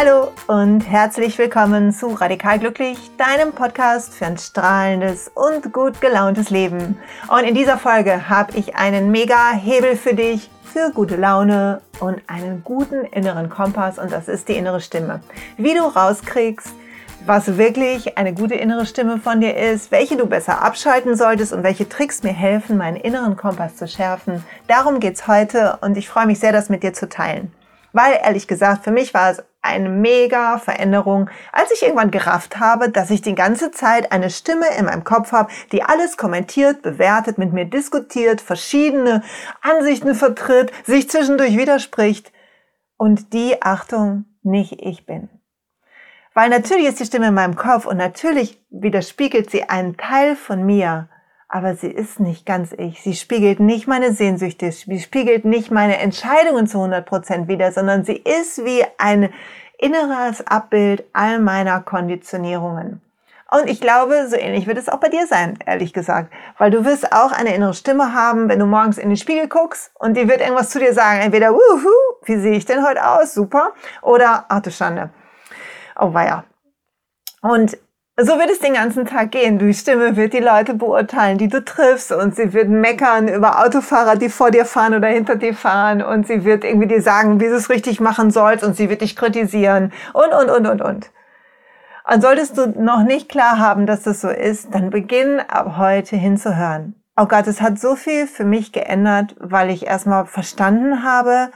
Hallo und herzlich willkommen zu Radikal Glücklich, deinem Podcast für ein strahlendes und gut gelauntes Leben. Und in dieser Folge habe ich einen mega Hebel für dich für gute Laune und einen guten inneren Kompass und das ist die innere Stimme. Wie du rauskriegst, was wirklich eine gute innere Stimme von dir ist, welche du besser abschalten solltest und welche Tricks mir helfen, meinen inneren Kompass zu schärfen. Darum geht's heute und ich freue mich sehr, das mit dir zu teilen. Weil ehrlich gesagt, für mich war es eine mega Veränderung, als ich irgendwann gerafft habe, dass ich die ganze Zeit eine Stimme in meinem Kopf habe, die alles kommentiert, bewertet, mit mir diskutiert, verschiedene Ansichten vertritt, sich zwischendurch widerspricht und die, Achtung, nicht ich bin. Weil natürlich ist die Stimme in meinem Kopf und natürlich widerspiegelt sie einen Teil von mir, aber sie ist nicht ganz ich. Sie spiegelt nicht meine Sehnsüchte, sie spiegelt nicht meine Entscheidungen zu 100 Prozent wider, sondern sie ist wie ein inneres Abbild all meiner Konditionierungen. Und ich glaube, so ähnlich wird es auch bei dir sein, ehrlich gesagt. Weil du wirst auch eine innere Stimme haben, wenn du morgens in den Spiegel guckst und die wird irgendwas zu dir sagen. Entweder, wuhu, wie sehe ich denn heute aus? Super. Oder, ach du Schande. Oh weia. Und so wird es den ganzen Tag gehen. Die Stimme wird die Leute beurteilen, die du triffst und sie wird meckern über Autofahrer, die vor dir fahren oder hinter dir fahren und sie wird irgendwie dir sagen, wie du es richtig machen sollst und sie wird dich kritisieren und, und, und, und, und. Und solltest du noch nicht klar haben, dass das so ist, dann beginn ab heute hinzuhören. Oh Gott, es hat so viel für mich geändert, weil ich erstmal verstanden habe,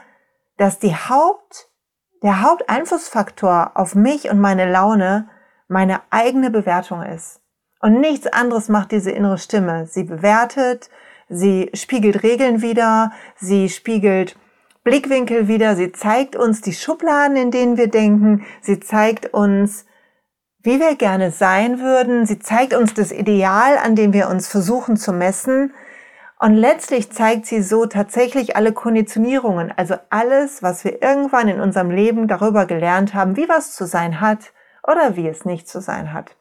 dass die Haupt, der Haupteinflussfaktor auf mich und meine Laune meine eigene Bewertung ist. Und nichts anderes macht diese innere Stimme. Sie bewertet, sie spiegelt Regeln wieder, sie spiegelt Blickwinkel wieder, sie zeigt uns die Schubladen, in denen wir denken, sie zeigt uns, wie wir gerne sein würden, sie zeigt uns das Ideal, an dem wir uns versuchen zu messen. Und letztlich zeigt sie so tatsächlich alle Konditionierungen, also alles, was wir irgendwann in unserem Leben darüber gelernt haben, wie was zu sein hat oder wie es nicht zu sein hat.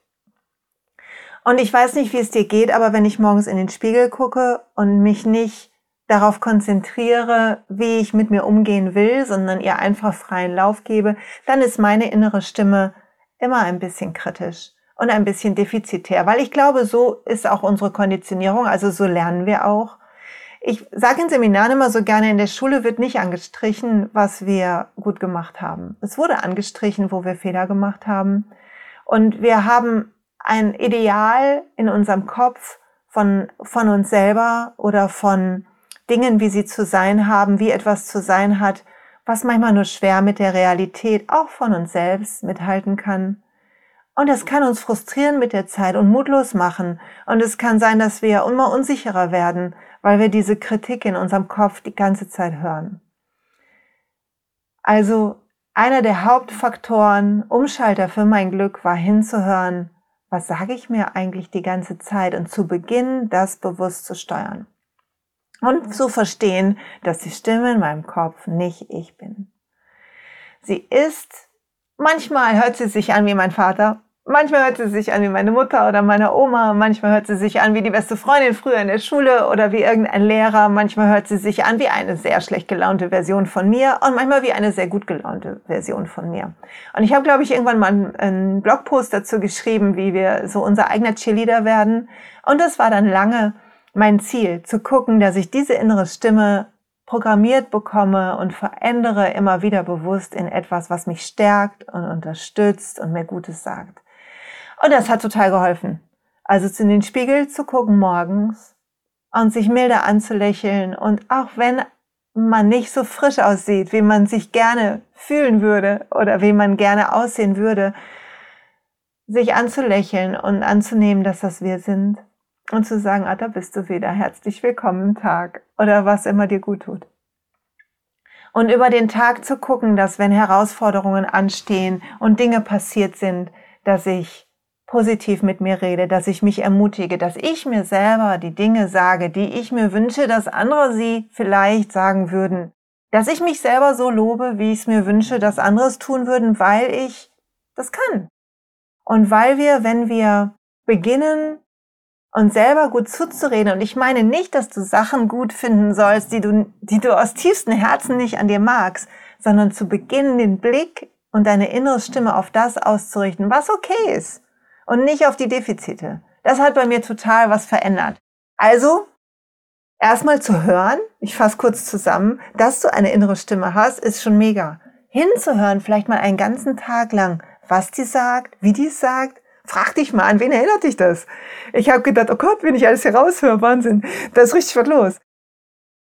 Und ich weiß nicht, wie es dir geht, aber wenn ich morgens in den Spiegel gucke und mich nicht darauf konzentriere, wie ich mit mir umgehen will, sondern ihr einfach freien Lauf gebe, dann ist meine innere Stimme immer ein bisschen kritisch und ein bisschen defizitär, weil ich glaube, so ist auch unsere Konditionierung, also so lernen wir auch. Ich sage in Seminaren immer so gerne, in der Schule wird nicht angestrichen, was wir gut gemacht haben. Es wurde angestrichen, wo wir Fehler gemacht haben. Und wir haben ein Ideal in unserem Kopf von, von uns selber oder von Dingen, wie sie zu sein haben, wie etwas zu sein hat, was manchmal nur schwer mit der Realität auch von uns selbst mithalten kann. Und es kann uns frustrieren mit der Zeit und mutlos machen. Und es kann sein, dass wir immer unsicherer werden weil wir diese Kritik in unserem Kopf die ganze Zeit hören. Also einer der Hauptfaktoren, Umschalter für mein Glück war hinzuhören, was sage ich mir eigentlich die ganze Zeit und zu beginnen, das bewusst zu steuern. Und zu verstehen, dass die Stimme in meinem Kopf nicht ich bin. Sie ist, manchmal hört sie sich an wie mein Vater, Manchmal hört sie sich an wie meine Mutter oder meine Oma, manchmal hört sie sich an wie die beste Freundin früher in der Schule oder wie irgendein Lehrer, manchmal hört sie sich an wie eine sehr schlecht gelaunte Version von mir und manchmal wie eine sehr gut gelaunte Version von mir. Und ich habe, glaube ich, irgendwann mal einen Blogpost dazu geschrieben, wie wir so unser eigener Cheerleader werden. Und das war dann lange mein Ziel, zu gucken, dass ich diese innere Stimme programmiert bekomme und verändere immer wieder bewusst in etwas, was mich stärkt und unterstützt und mir Gutes sagt. Und das hat total geholfen. Also in den Spiegel zu gucken morgens und sich milder anzulächeln und auch wenn man nicht so frisch aussieht, wie man sich gerne fühlen würde oder wie man gerne aussehen würde, sich anzulächeln und anzunehmen, dass das wir sind und zu sagen, ah, da bist du wieder, herzlich willkommen im Tag oder was immer dir gut tut. Und über den Tag zu gucken, dass wenn Herausforderungen anstehen und Dinge passiert sind, dass ich positiv mit mir rede, dass ich mich ermutige, dass ich mir selber die Dinge sage, die ich mir wünsche, dass andere sie vielleicht sagen würden. Dass ich mich selber so lobe, wie ich es mir wünsche, dass andere es tun würden, weil ich das kann. Und weil wir, wenn wir beginnen, uns selber gut zuzureden, und ich meine nicht, dass du Sachen gut finden sollst, die du, die du aus tiefstem Herzen nicht an dir magst, sondern zu beginnen, den Blick und deine innere Stimme auf das auszurichten, was okay ist und nicht auf die Defizite. Das hat bei mir total was verändert. Also, erstmal zu hören, ich fasse kurz zusammen, dass du eine innere Stimme hast, ist schon mega. Hinzuhören, vielleicht mal einen ganzen Tag lang, was die sagt, wie die sagt, frag dich mal an, wen erinnert dich das? Ich habe gedacht, oh Gott, wenn ich alles hier raushöre, Wahnsinn, da ist richtig was los.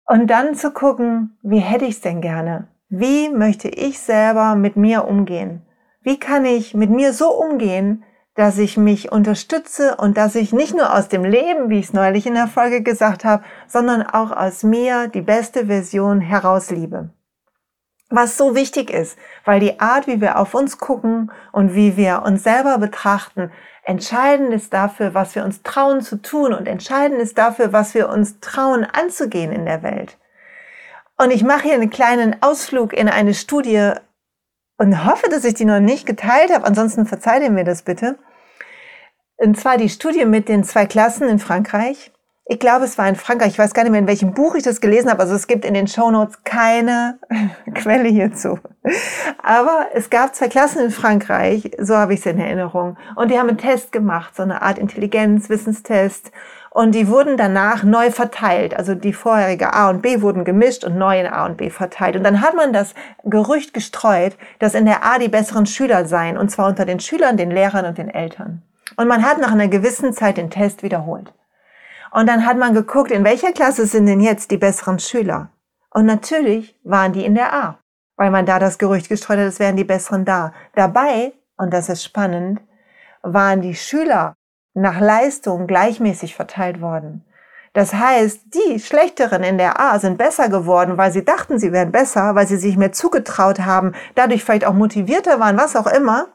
Und dann zu gucken, wie hätte ich es denn gerne? Wie möchte ich selber mit mir umgehen? Wie kann ich mit mir so umgehen, dass ich mich unterstütze und dass ich nicht nur aus dem Leben, wie ich es neulich in der Folge gesagt habe, sondern auch aus mir die beste Version herausliebe. Was so wichtig ist, weil die Art, wie wir auf uns gucken und wie wir uns selber betrachten, entscheidend ist dafür, was wir uns trauen zu tun und entscheidend ist dafür, was wir uns trauen anzugehen in der Welt. Und ich mache hier einen kleinen Ausflug in eine Studie und hoffe, dass ich die noch nicht geteilt habe. Ansonsten verzeiht ihr mir das bitte. Und zwar die Studie mit den zwei Klassen in Frankreich. Ich glaube, es war in Frankreich. Ich weiß gar nicht mehr, in welchem Buch ich das gelesen habe. Also es gibt in den Show Notes keine Quelle hierzu. Aber es gab zwei Klassen in Frankreich. So habe ich es in Erinnerung. Und die haben einen Test gemacht, so eine Art Intelligenz, Wissenstest. Und die wurden danach neu verteilt. Also die vorherige A und B wurden gemischt und neu in A und B verteilt. Und dann hat man das Gerücht gestreut, dass in der A die besseren Schüler seien. Und zwar unter den Schülern, den Lehrern und den Eltern. Und man hat nach einer gewissen Zeit den Test wiederholt. Und dann hat man geguckt, in welcher Klasse sind denn jetzt die besseren Schüler? Und natürlich waren die in der A, weil man da das Gerücht gestreut hat, es wären die besseren da. Dabei, und das ist spannend, waren die Schüler nach Leistung gleichmäßig verteilt worden. Das heißt, die Schlechteren in der A sind besser geworden, weil sie dachten, sie wären besser, weil sie sich mehr zugetraut haben, dadurch vielleicht auch motivierter waren, was auch immer.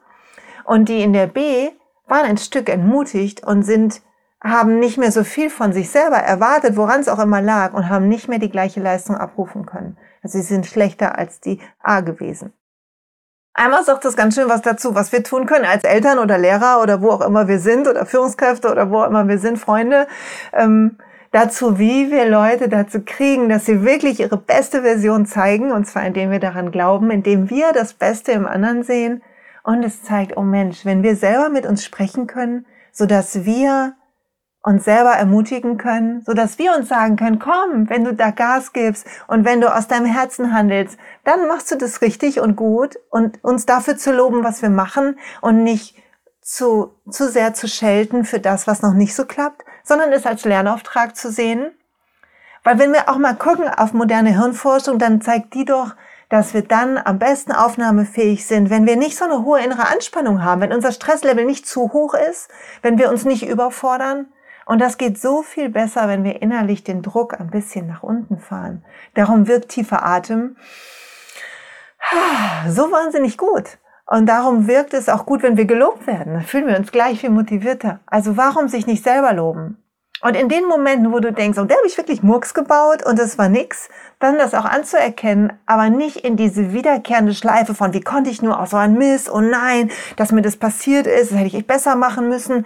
Und die in der B waren ein Stück entmutigt und sind, haben nicht mehr so viel von sich selber erwartet, woran es auch immer lag, und haben nicht mehr die gleiche Leistung abrufen können. Also sie sind schlechter als die A gewesen. Einmal sagt das ganz schön was dazu, was wir tun können als Eltern oder Lehrer oder wo auch immer wir sind oder Führungskräfte oder wo auch immer wir sind, Freunde, ähm, dazu, wie wir Leute dazu kriegen, dass sie wirklich ihre beste Version zeigen, und zwar indem wir daran glauben, indem wir das Beste im anderen sehen. Und es zeigt, oh Mensch, wenn wir selber mit uns sprechen können, so dass wir uns selber ermutigen können, so dass wir uns sagen können, komm, wenn du da Gas gibst und wenn du aus deinem Herzen handelst, dann machst du das richtig und gut und uns dafür zu loben, was wir machen und nicht zu, zu sehr zu schelten für das, was noch nicht so klappt, sondern es als Lernauftrag zu sehen. Weil wenn wir auch mal gucken auf moderne Hirnforschung, dann zeigt die doch, dass wir dann am besten aufnahmefähig sind, wenn wir nicht so eine hohe innere Anspannung haben, wenn unser Stresslevel nicht zu hoch ist, wenn wir uns nicht überfordern, und das geht so viel besser, wenn wir innerlich den Druck ein bisschen nach unten fahren. Darum wirkt tiefer Atem so wahnsinnig gut. Und darum wirkt es auch gut, wenn wir gelobt werden. Dann fühlen wir uns gleich viel motivierter. Also warum sich nicht selber loben? Und in den Momenten, wo du denkst, oh, der habe ich wirklich Murks gebaut und es war nix, dann das auch anzuerkennen, aber nicht in diese wiederkehrende Schleife von, wie konnte ich nur, auch so ein Mist, oh nein, dass mir das passiert ist, das hätte ich echt besser machen müssen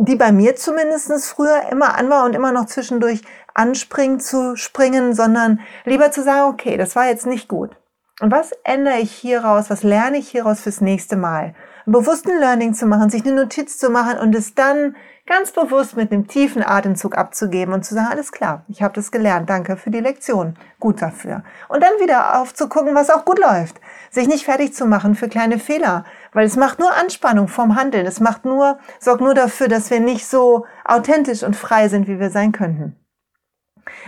die bei mir zumindestens früher immer an war und immer noch zwischendurch anspringen zu springen, sondern lieber zu sagen, okay, das war jetzt nicht gut. Und was ändere ich hieraus, was lerne ich hieraus fürs nächste Mal? Bewussten Learning zu machen, sich eine Notiz zu machen und es dann ganz bewusst mit einem tiefen Atemzug abzugeben und zu sagen, alles klar, ich habe das gelernt, danke für die Lektion, gut dafür. Und dann wieder aufzugucken, was auch gut läuft. Sich nicht fertig zu machen für kleine Fehler, weil es macht nur Anspannung vom Handeln. Es macht nur, sorgt nur dafür, dass wir nicht so authentisch und frei sind, wie wir sein könnten.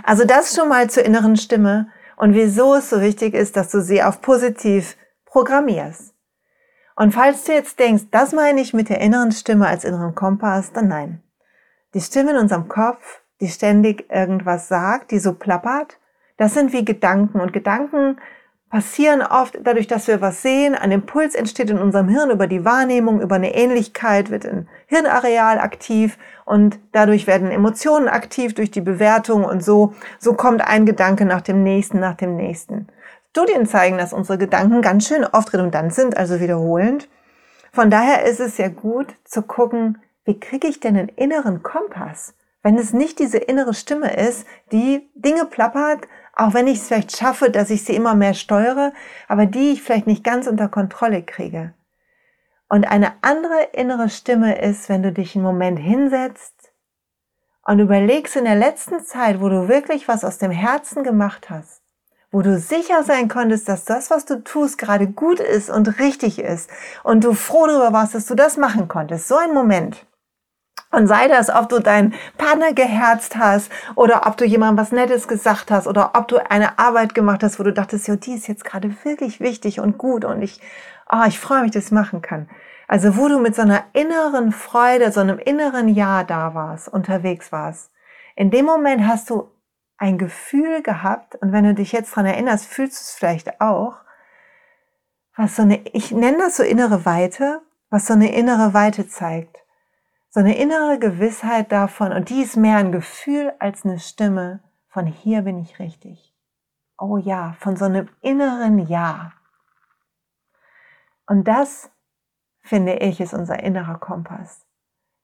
Also das schon mal zur inneren Stimme und wieso es so wichtig ist, dass du sie auf positiv programmierst. Und falls du jetzt denkst, das meine ich mit der inneren Stimme als inneren Kompass, dann nein. Die Stimme in unserem Kopf, die ständig irgendwas sagt, die so plappert, das sind wie Gedanken. Und Gedanken passieren oft dadurch, dass wir was sehen. Ein Impuls entsteht in unserem Hirn über die Wahrnehmung, über eine Ähnlichkeit, wird ein Hirnareal aktiv und dadurch werden Emotionen aktiv durch die Bewertung und so, so kommt ein Gedanke nach dem nächsten, nach dem nächsten. Studien zeigen, dass unsere Gedanken ganz schön oft redundant sind, also wiederholend. Von daher ist es sehr gut zu gucken, wie kriege ich denn einen inneren Kompass? Wenn es nicht diese innere Stimme ist, die Dinge plappert, Auch wenn ich es vielleicht schaffe, dass ich sie immer mehr steuere, aber die ich vielleicht nicht ganz unter Kontrolle kriege. Und eine andere innere Stimme ist, wenn du dich einen Moment hinsetzt und überlegst in der letzten Zeit, wo du wirklich was aus dem Herzen gemacht hast, wo du sicher sein konntest, dass das, was du tust, gerade gut ist und richtig ist und du froh darüber warst, dass du das machen konntest. So ein Moment. Und sei das, ob du deinen Partner geherzt hast oder ob du jemandem was Nettes gesagt hast oder ob du eine Arbeit gemacht hast, wo du dachtest, ja, die ist jetzt gerade wirklich wichtig und gut und ich, oh, ich freue mich, dass ich machen kann. Also wo du mit so einer inneren Freude, so einem inneren Ja da warst, unterwegs warst. In dem Moment hast du ein Gefühl gehabt und wenn du dich jetzt dran erinnerst, fühlst du es vielleicht auch, was so eine, ich nenne das so innere Weite, was so eine innere Weite zeigt so eine innere Gewissheit davon, und die ist mehr ein Gefühl als eine Stimme von hier bin ich richtig. Oh ja, von so einem inneren Ja. Und das, finde ich, ist unser innerer Kompass.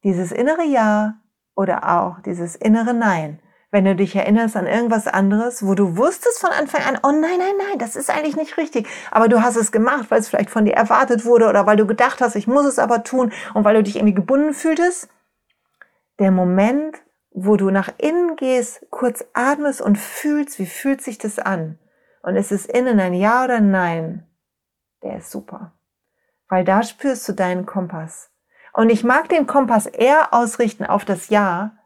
Dieses innere Ja oder auch dieses innere Nein wenn du dich erinnerst an irgendwas anderes, wo du wusstest von Anfang an, oh nein, nein, nein, das ist eigentlich nicht richtig. Aber du hast es gemacht, weil es vielleicht von dir erwartet wurde oder weil du gedacht hast, ich muss es aber tun und weil du dich irgendwie gebunden fühltest. Der Moment, wo du nach innen gehst, kurz atmest und fühlst, wie fühlt sich das an? Und ist es innen ein Ja oder Nein? Der ist super. Weil da spürst du deinen Kompass. Und ich mag den Kompass eher ausrichten auf das Ja,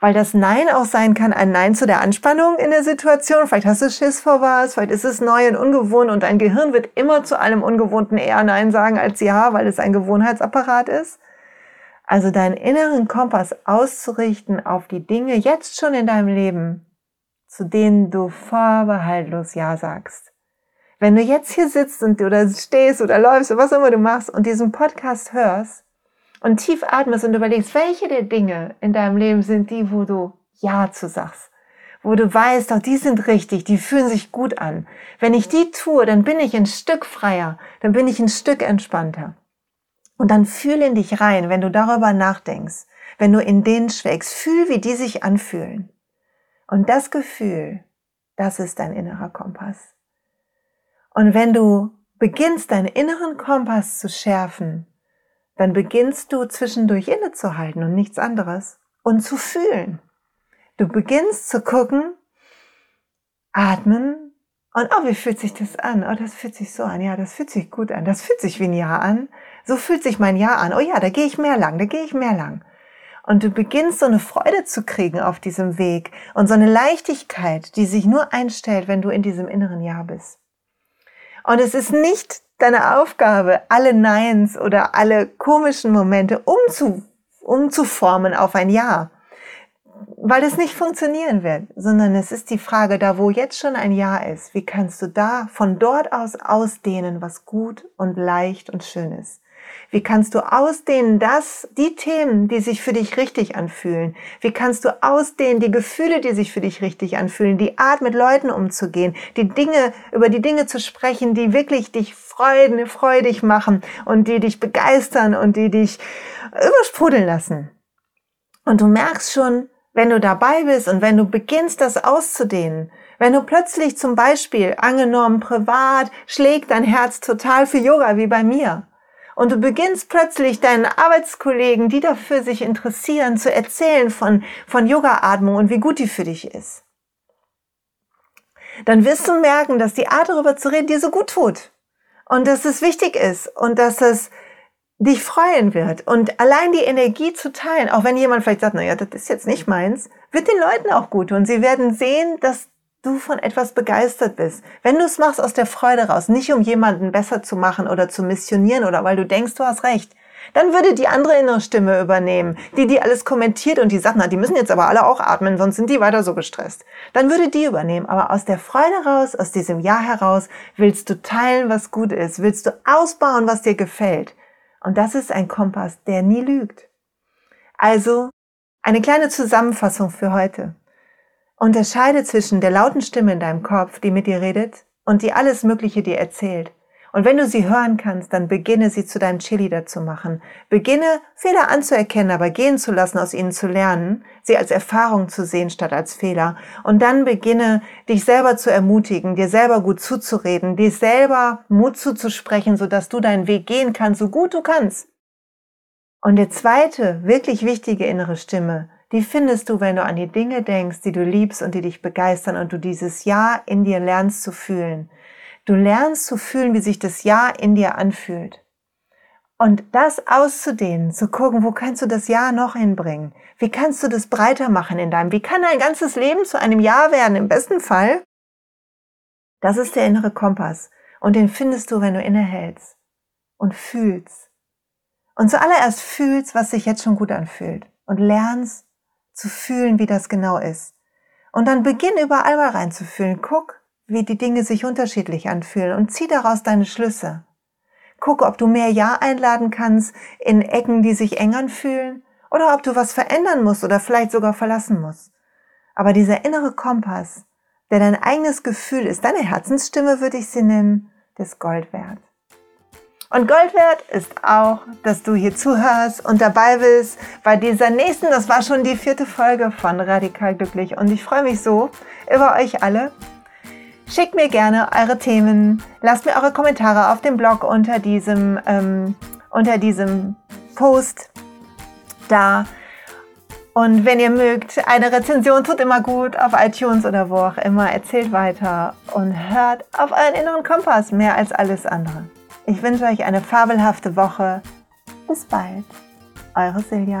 weil das Nein auch sein kann, ein Nein zu der Anspannung in der Situation. Vielleicht hast du Schiss vor was, vielleicht ist es neu und ungewohnt und dein Gehirn wird immer zu allem Ungewohnten eher Nein sagen als Ja, weil es ein Gewohnheitsapparat ist. Also deinen inneren Kompass auszurichten auf die Dinge jetzt schon in deinem Leben, zu denen du vorbehaltlos Ja sagst. Wenn du jetzt hier sitzt und oder stehst oder läufst oder was immer du machst und diesen Podcast hörst, und tief atmest und überlegst, welche der Dinge in deinem Leben sind die, wo du Ja zu sagst, wo du weißt, doch die sind richtig, die fühlen sich gut an. Wenn ich die tue, dann bin ich ein Stück freier, dann bin ich ein Stück entspannter. Und dann fühl in dich rein, wenn du darüber nachdenkst, wenn du in denen schwelgst, fühl, wie die sich anfühlen. Und das Gefühl, das ist dein innerer Kompass. Und wenn du beginnst, deinen inneren Kompass zu schärfen, dann beginnst du zwischendurch innezuhalten und nichts anderes und zu fühlen. Du beginnst zu gucken, atmen und oh, wie fühlt sich das an? Oh, das fühlt sich so an. Ja, das fühlt sich gut an. Das fühlt sich wie ein Jahr an. So fühlt sich mein Jahr an. Oh ja, da gehe ich mehr lang, da gehe ich mehr lang. Und du beginnst so eine Freude zu kriegen auf diesem Weg und so eine Leichtigkeit, die sich nur einstellt, wenn du in diesem inneren Jahr bist. Und es ist nicht deine Aufgabe, alle Neins oder alle komischen Momente umzu, umzuformen auf ein Ja. Weil es nicht funktionieren wird, sondern es ist die Frage, da wo jetzt schon ein Ja ist, wie kannst du da von dort aus ausdehnen, was gut und leicht und schön ist? Wie kannst du ausdehnen, dass die Themen, die sich für dich richtig anfühlen? Wie kannst du ausdehnen, die Gefühle, die sich für dich richtig anfühlen? Die Art, mit Leuten umzugehen? Die Dinge, über die Dinge zu sprechen, die wirklich dich freuden, freudig machen und die dich begeistern und die dich übersprudeln lassen. Und du merkst schon, wenn du dabei bist und wenn du beginnst, das auszudehnen, wenn du plötzlich zum Beispiel, angenommen privat, schlägt dein Herz total für Yoga wie bei mir, und du beginnst plötzlich deinen Arbeitskollegen, die dafür sich interessieren, zu erzählen von, von Yoga-Atmung und wie gut die für dich ist. Dann wirst du merken, dass die Art darüber zu reden dir so gut tut. Und dass es wichtig ist und dass es dich freuen wird. Und allein die Energie zu teilen, auch wenn jemand vielleicht sagt, naja, das ist jetzt nicht meins, wird den Leuten auch gut. Und sie werden sehen, dass du von etwas begeistert bist. Wenn du es machst aus der Freude raus, nicht um jemanden besser zu machen oder zu missionieren oder weil du denkst, du hast recht, dann würde die andere innere Stimme übernehmen, die die alles kommentiert und die sagt, na, die müssen jetzt aber alle auch atmen, sonst sind die weiter so gestresst. Dann würde die übernehmen. Aber aus der Freude raus, aus diesem Ja heraus, willst du teilen, was gut ist, willst du ausbauen, was dir gefällt. Und das ist ein Kompass, der nie lügt. Also, eine kleine Zusammenfassung für heute. Unterscheide zwischen der lauten Stimme in deinem Kopf, die mit dir redet und die alles Mögliche dir erzählt. Und wenn du sie hören kannst, dann beginne sie zu deinem Cheerleader zu machen. Beginne Fehler anzuerkennen, aber gehen zu lassen, aus ihnen zu lernen, sie als Erfahrung zu sehen statt als Fehler. Und dann beginne dich selber zu ermutigen, dir selber gut zuzureden, dir selber Mut zuzusprechen, sodass du deinen Weg gehen kannst, so gut du kannst. Und der zweite, wirklich wichtige innere Stimme, die findest du, wenn du an die Dinge denkst, die du liebst und die dich begeistern und du dieses Ja in dir lernst zu fühlen. Du lernst zu fühlen, wie sich das Ja in dir anfühlt. Und das auszudehnen, zu gucken, wo kannst du das Ja noch hinbringen? Wie kannst du das breiter machen in deinem? Wie kann dein ganzes Leben zu einem Ja werden? Im besten Fall. Das ist der innere Kompass. Und den findest du, wenn du innehältst und fühlst. Und zuallererst fühlst, was sich jetzt schon gut anfühlt. Und lernst zu fühlen, wie das genau ist. Und dann beginn überall mal reinzufühlen. Guck, wie die Dinge sich unterschiedlich anfühlen und zieh daraus deine Schlüsse. Guck, ob du mehr Ja einladen kannst in Ecken, die sich eng anfühlen oder ob du was verändern musst oder vielleicht sogar verlassen musst. Aber dieser innere Kompass, der dein eigenes Gefühl ist, deine Herzensstimme würde ich sie nennen, ist Gold wert. Und Gold wert ist auch, dass du hier zuhörst und dabei bist bei dieser nächsten, das war schon die vierte Folge von Radikal Glücklich und ich freue mich so über euch alle. Schickt mir gerne eure Themen, lasst mir eure Kommentare auf dem Blog unter diesem, ähm, unter diesem Post da. Und wenn ihr mögt, eine Rezension tut immer gut auf iTunes oder wo auch immer. Erzählt weiter und hört auf euren inneren Kompass mehr als alles andere. Ich wünsche euch eine fabelhafte Woche. Bis bald. Eure Silja.